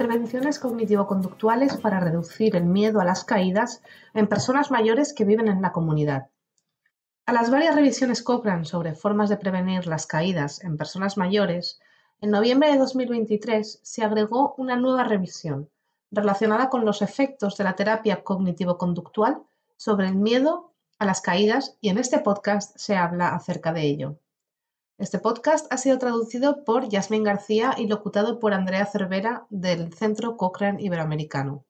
Intervenciones cognitivo-conductuales para reducir el miedo a las caídas en personas mayores que viven en la comunidad. A las varias revisiones Cochrane sobre formas de prevenir las caídas en personas mayores, en noviembre de 2023 se agregó una nueva revisión relacionada con los efectos de la terapia cognitivo-conductual sobre el miedo a las caídas y en este podcast se habla acerca de ello. Este podcast ha sido traducido por Yasmín García y locutado por Andrea Cervera del Centro Cochrane Iberoamericano.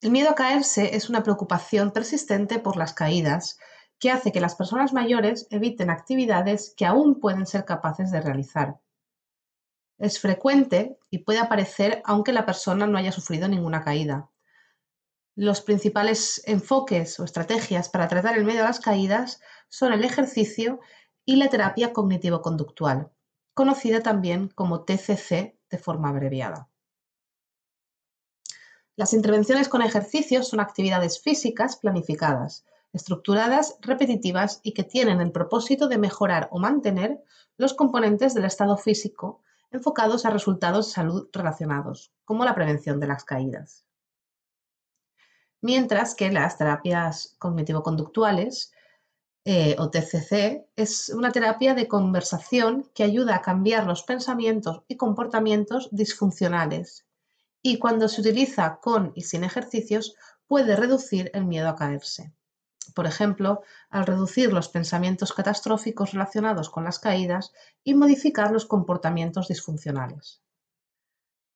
El miedo a caerse es una preocupación persistente por las caídas que hace que las personas mayores eviten actividades que aún pueden ser capaces de realizar. Es frecuente y puede aparecer aunque la persona no haya sufrido ninguna caída. Los principales enfoques o estrategias para tratar el miedo a las caídas son el ejercicio y la terapia cognitivo-conductual, conocida también como TCC de forma abreviada. Las intervenciones con ejercicios son actividades físicas planificadas, estructuradas, repetitivas y que tienen el propósito de mejorar o mantener los componentes del estado físico enfocados a resultados de salud relacionados, como la prevención de las caídas. Mientras que las terapias cognitivo-conductuales eh, o TCC es una terapia de conversación que ayuda a cambiar los pensamientos y comportamientos disfuncionales y cuando se utiliza con y sin ejercicios puede reducir el miedo a caerse. Por ejemplo, al reducir los pensamientos catastróficos relacionados con las caídas y modificar los comportamientos disfuncionales.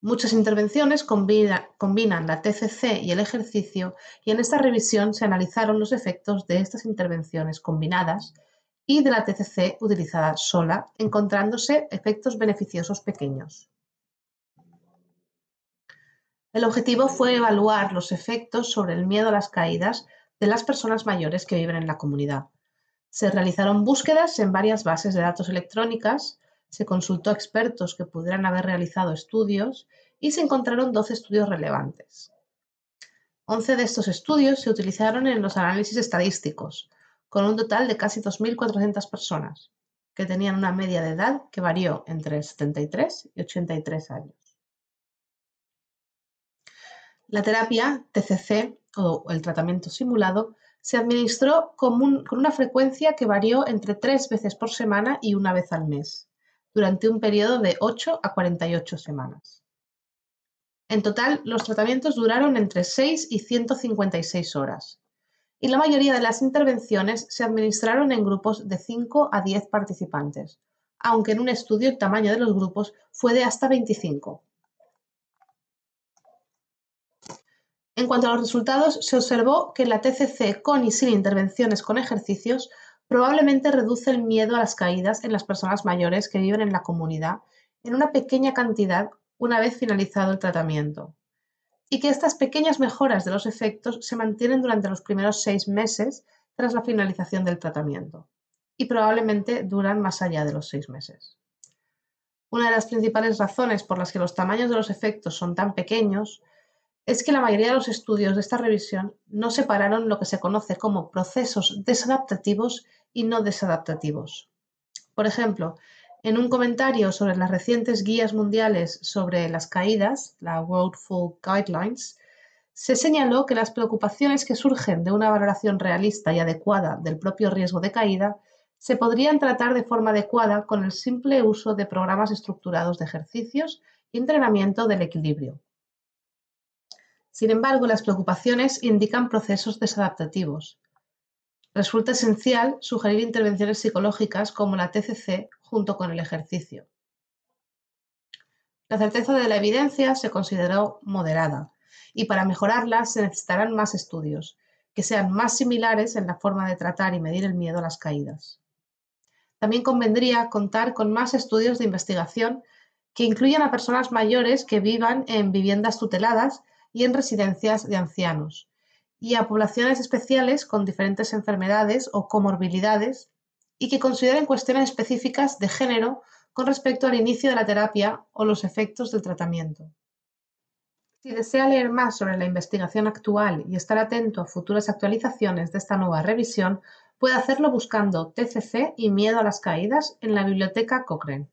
Muchas intervenciones combinan la TCC y el ejercicio y en esta revisión se analizaron los efectos de estas intervenciones combinadas y de la TCC utilizada sola, encontrándose efectos beneficiosos pequeños. El objetivo fue evaluar los efectos sobre el miedo a las caídas de las personas mayores que viven en la comunidad. Se realizaron búsquedas en varias bases de datos electrónicas se consultó a expertos que pudieran haber realizado estudios y se encontraron 12 estudios relevantes. 11 de estos estudios se utilizaron en los análisis estadísticos, con un total de casi 2.400 personas, que tenían una media de edad que varió entre 73 y 83 años. La terapia TCC o el tratamiento simulado se administró con, una frecuencia que varió entre tres veces por semana y una vez al mes durante un periodo de 8 a 48 semanas. En total, los tratamientos duraron entre 6 y 156 horas, y la mayoría de las intervenciones se administraron en grupos de 5 a 10 participantes, aunque en un estudio el tamaño de los grupos fue de hasta 25. En cuanto a los resultados, se observó que la TCC con y sin intervenciones con ejercicios probablemente reduce el miedo a las caídas en las personas mayores que viven en la comunidad en una pequeña cantidad una vez finalizado el tratamiento, y que estas pequeñas mejoras de los efectos se mantienen durante los primeros seis meses tras la finalización del tratamiento, y probablemente duran más allá de los seis meses. Una de las principales razones por las que los tamaños de los efectos son tan pequeños es que la mayoría de los estudios de esta revisión no separaron lo que se conoce como procesos desadaptativos y no desadaptativos. Por ejemplo, en un comentario sobre las recientes guías mundiales sobre las caídas, la World Fall Guidelines, se señaló que las preocupaciones que surgen de una valoración realista y adecuada del propio riesgo de caída se podrían tratar de forma adecuada con el simple uso de programas estructurados de ejercicios y entrenamiento del equilibrio. Sin embargo, las preocupaciones indican procesos desadaptativos. Resulta esencial sugerir intervenciones psicológicas como la TCC junto con el ejercicio. La certeza de la evidencia se consideró moderada y para mejorarla se necesitarán más estudios, que sean más similares en la forma de tratar y medir el miedo a las caídas. También convendría contar con más estudios de investigación que incluyan a personas mayores que vivan en viviendas tuteladas y en residencias de ancianos, y a poblaciones especiales con diferentes enfermedades o comorbilidades y que consideren cuestiones específicas de género con respecto al inicio de la terapia o los efectos del tratamiento. Si desea leer más sobre la investigación actual y estar atento a futuras actualizaciones de esta nueva revisión, puede hacerlo buscando TCC y miedo a las caídas en la biblioteca Cochrane.